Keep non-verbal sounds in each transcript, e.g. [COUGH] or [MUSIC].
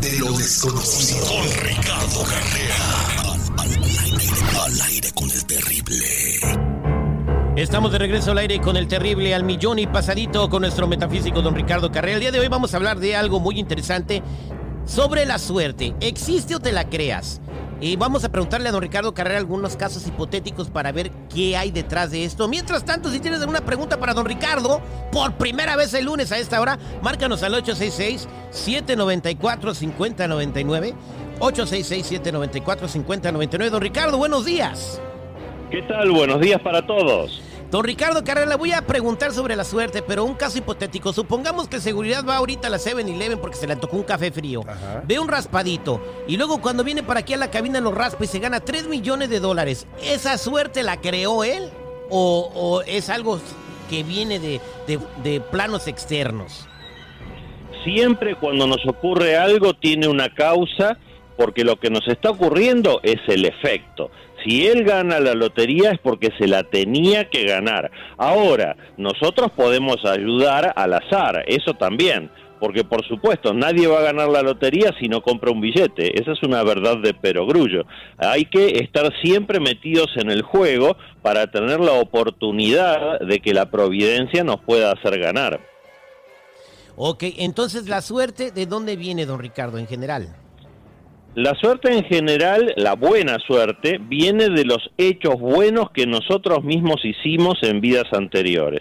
de lo desconocido. Con Ricardo Carrera. Al, aire, con el terrible. Estamos de regreso al aire con el terrible al millón y pasadito con nuestro metafísico don Ricardo Carrera. El día de hoy vamos a hablar de algo muy interesante sobre la suerte. ¿Existe o te la creas? Y vamos a preguntarle a don Ricardo Carrera algunos casos hipotéticos para ver qué hay detrás de esto. Mientras tanto, si tienes alguna pregunta para don Ricardo, por primera vez el lunes a esta hora, márcanos al 866-794-5099. 866-794-5099. Don Ricardo, buenos días. ¿Qué tal? Buenos días para todos. Don Ricardo Carrera, le voy a preguntar sobre la suerte, pero un caso hipotético. Supongamos que seguridad va ahorita a la 7-Eleven porque se le tocó un café frío. Ve un raspadito y luego cuando viene para aquí a la cabina lo raspa y se gana 3 millones de dólares. ¿Esa suerte la creó él o, es algo que viene de, de planos externos? Siempre cuando nos ocurre algo tiene una causa porque lo que nos está ocurriendo es el efecto. Si él gana la lotería es porque se la tenía que ganar. Ahora, nosotros podemos ayudar al azar, eso también, porque por supuesto nadie va a ganar la lotería si no compra un billete, esa es una verdad de perogrullo. Hay que estar siempre metidos en el juego para tener la oportunidad de que la providencia nos pueda hacer ganar. Ok, entonces la suerte, ¿de dónde viene, don Ricardo, en general? La suerte en general, la buena suerte, viene de los hechos buenos que nosotros mismos hicimos en vidas anteriores.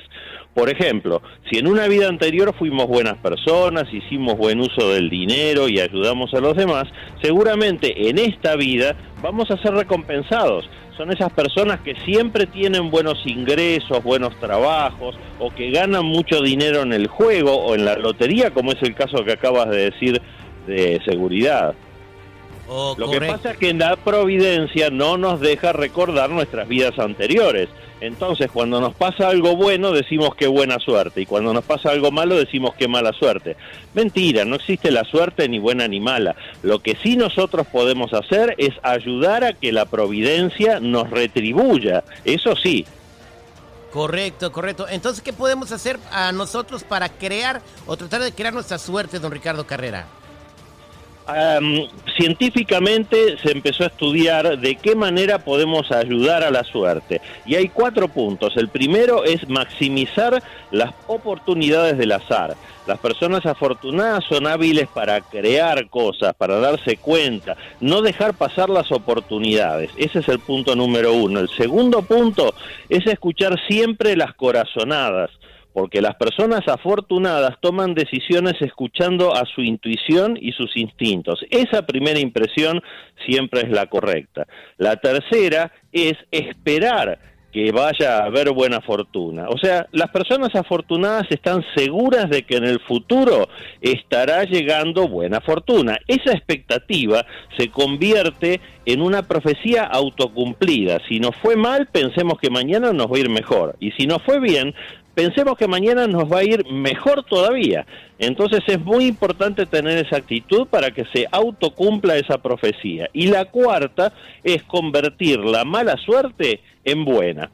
Por ejemplo, si en una vida anterior fuimos buenas personas, hicimos buen uso del dinero y ayudamos a los demás, seguramente en esta vida vamos a ser recompensados. Son esas personas que siempre tienen buenos ingresos, buenos trabajos o que ganan mucho dinero en el juego o en la lotería, como es el caso que acabas de decir de seguridad. Oh, Lo que pasa es que la providencia no nos deja recordar nuestras vidas anteriores. Entonces, cuando nos pasa algo bueno, decimos qué buena suerte. Y cuando nos pasa algo malo, decimos qué mala suerte. Mentira, no existe la suerte ni buena ni mala. Lo que sí nosotros podemos hacer es ayudar a que la providencia nos retribuya. Eso sí. Correcto, correcto. Entonces, ¿qué podemos hacer a nosotros para crear o tratar de crear nuestra suerte, don Ricardo Carrera? Científicamente se empezó a estudiar de qué manera podemos ayudar a la suerte. Y hay cuatro puntos. El primero es maximizar las oportunidades del azar. Las personas afortunadas son hábiles para crear cosas, para darse cuenta, no dejar pasar las oportunidades. Ese es el punto número uno. El segundo punto es escuchar siempre las corazonadas porque las personas afortunadas toman decisiones escuchando a su intuición y sus instintos. Esa primera impresión siempre es la correcta. La tercera es esperar que vaya a haber buena fortuna. O sea, las personas afortunadas están seguras de que en el futuro estará llegando buena fortuna. Esa expectativa se convierte en una profecía autocumplida. Si nos fue mal, pensemos que mañana nos va a ir mejor. Y si nos fue bien, pensemos que mañana nos va a ir mejor todavía. Entonces es muy importante tener esa actitud para que se autocumpla esa profecía. Y la cuarta es convertir la mala suerte en buena.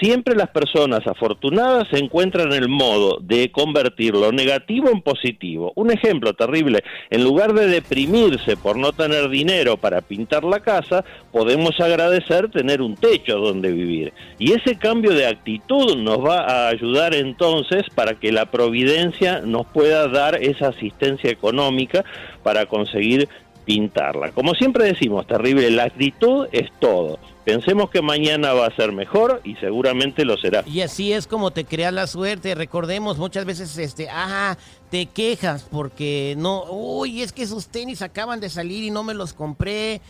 Siempre las personas afortunadas encuentran en el modo de convertir lo negativo en positivo. Un ejemplo terrible, en lugar de deprimirse por no tener dinero para pintar la casa, podemos agradecer tener un techo donde vivir. Y ese cambio de actitud nos va a ayudar entonces para que la providencia nos pueda dar esa asistencia económica para conseguir pintarla. Como siempre decimos, terrible, la actitud es todo. Pensemos que mañana va a ser mejor y seguramente lo será. Y así es como te creas la suerte. Recordemos muchas veces, este, ajá, te quejas porque no, uy, es que esos tenis acaban de salir y no me los compré.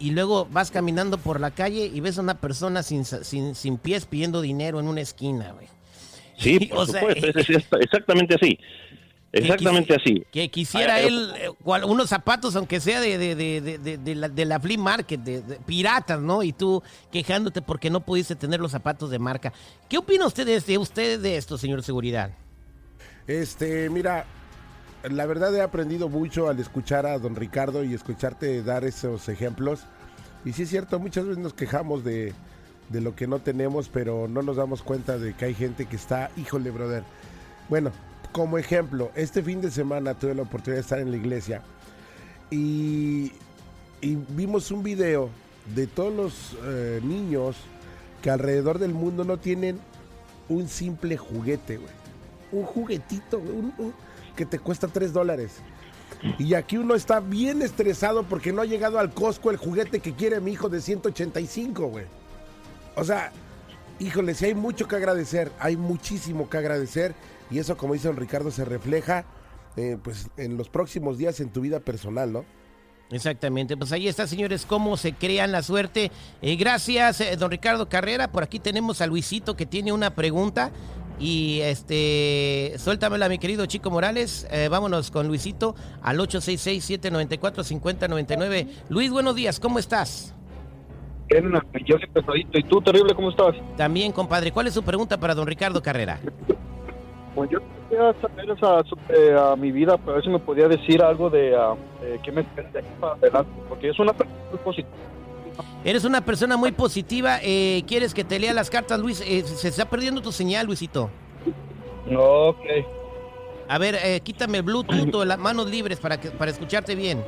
Y luego vas caminando por la calle y ves a una persona sin, sin, sin pies pidiendo dinero en una esquina, güey. Sí, [LAUGHS] por supuesto, es exactamente así. Exactamente así. Que quisiera él eh, unos zapatos, aunque sea de, de, de, de la, de, la, flea market, de, piratas, ¿no? Y tú quejándote porque no pudiste tener los zapatos de marca. ¿Qué opina usted de, este, usted de esto, señor Seguridad? Este, mira, la verdad he aprendido mucho al escuchar a don Ricardo y escucharte dar esos ejemplos. Y sí es cierto, muchas veces nos quejamos de, de lo que no tenemos, pero no nos damos cuenta de que hay gente que está, híjole, brother. Bueno, como ejemplo, este fin de semana tuve la oportunidad de estar en la iglesia y, y vimos un video de todos los eh, niños que alrededor del mundo no tienen un simple juguete, güey. Un juguetito, un- que te cuesta 3 dólares. Y aquí uno está bien estresado porque no ha llegado al Costco el juguete que quiere mi hijo de 185, güey. O sea, híjole, si hay mucho que agradecer, hay muchísimo que agradecer. Y eso, como dice don Ricardo, se refleja eh, pues en los próximos días en tu vida personal, ¿no? Exactamente, pues ahí está, señores, cómo se crean la suerte. Eh, gracias, eh, don Ricardo Carrera. Por aquí tenemos a Luisito que tiene una pregunta. Y este, suéltamela, mi querido Chico Morales. Vámonos con Luisito al 866-794-5099. Luis, buenos días, ¿cómo estás? Bien, yo soy pesadito. ¿Y tú, terrible, cómo estás? También, compadre, ¿cuál es su pregunta para don Ricardo Carrera? Pues yo quería saber esa, sobre ah, mi vida, pero a ver si me podía decir algo de, de qué me espera de aquí para adelante, porque es una persona muy positiva. Eres una persona muy positiva. eh, ¿Quieres que te lea las cartas, Luis? Eh, se está perdiendo tu señal, Luisito. No, ok. A ver, eh, quítame el Bluetooth o las manos libres para, que, para escucharte bien.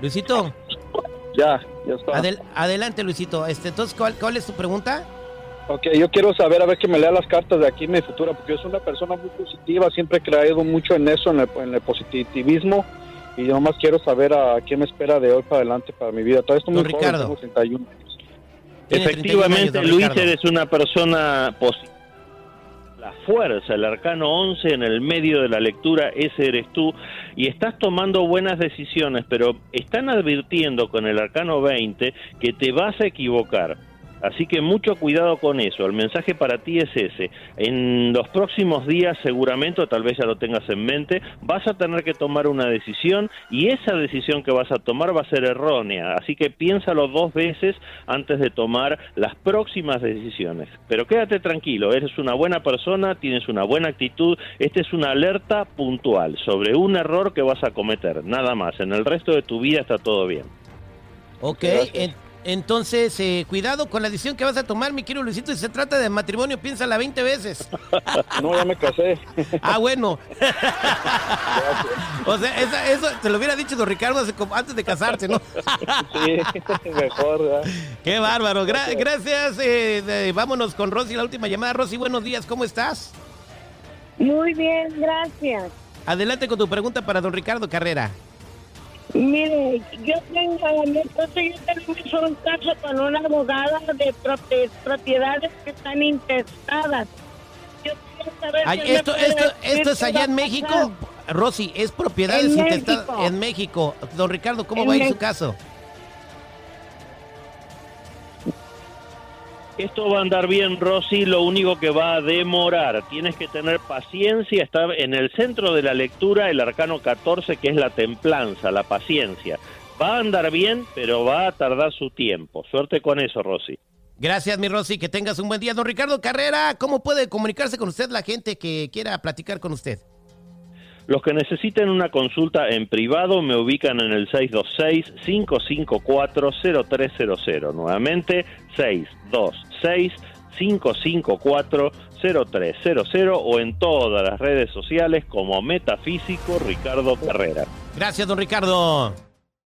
Luisito, Ya, ya está. adel- adelante, Luisito. Este, entonces, ¿cuál, cuál es tu pregunta? Ok, yo quiero saber, a ver que me lea las cartas de aquí en mi futuro, porque yo soy una persona muy positiva, siempre he creído mucho en eso, en el, en el positivismo, y yo nomás quiero saber a qué me espera de hoy para adelante para mi vida. Todo esto muy Don joven, Ricardo. tengo 31 años. Tiene 31 Efectivamente, años, Luis, Ricardo. eres una persona positiva. La fuerza, el arcano 11 en el medio de la lectura, ese eres tú. Y estás tomando buenas decisiones, pero están advirtiendo con el arcano 20 que te vas a equivocar. Así que mucho cuidado con eso. El mensaje para ti es ese. En los próximos días seguramente, o tal vez ya lo tengas en mente, vas a tener que tomar una decisión y esa decisión que vas a tomar va a ser errónea. Así que piénsalo dos veces antes de tomar las próximas decisiones. Pero quédate tranquilo, eres una buena persona, tienes una buena actitud. Esta es una alerta puntual sobre un error que vas a cometer. Nada más. En el resto de tu vida está todo bien. Ok, entonces, eh, cuidado con la decisión que vas a tomar, mi querido Luisito. Si se trata de matrimonio, piénsala 20 veces. [LAUGHS] No, ya me casé. [LAUGHS] Ah, bueno. [LAUGHS] o sea, esa- eso te lo hubiera dicho don Ricardo hace como- antes de casarse, ¿no? sí, mejor, ¿verdad? Qué bárbaro. Gra- gracias. eh, de- vámonos con Rosy, la última llamada. Rosy, buenos días. ¿Cómo estás? Muy bien, gracias. Adelante con tu pregunta para don Ricardo Carrera. Mire, yo tengo, mi esposo y yo tenemos un caso con una abogada de propiedades que están intestadas. Yo quiero saber Ay, esto, es allá en México. Rosy, es propiedades En intestadas México. en México. Don Ricardo, ¿cómo En va a ir su caso? Esto va a andar bien, Rosy, lo único que va a demorar. Tienes que tener paciencia, está en el centro de la lectura el arcano 14, que es la templanza, la paciencia. Va a andar bien, pero va a tardar su tiempo. Suerte con eso, Rosy. Gracias, mi Rosy. Que tengas un buen día. Don Ricardo Carrera, ¿cómo puede comunicarse con usted la gente que quiera platicar con usted? Los que necesiten una consulta en privado me ubican en el 626-554-0300. Nuevamente, 626-554-0300 o en todas las redes sociales como Metafísico Ricardo Carrera. Gracias, don Ricardo.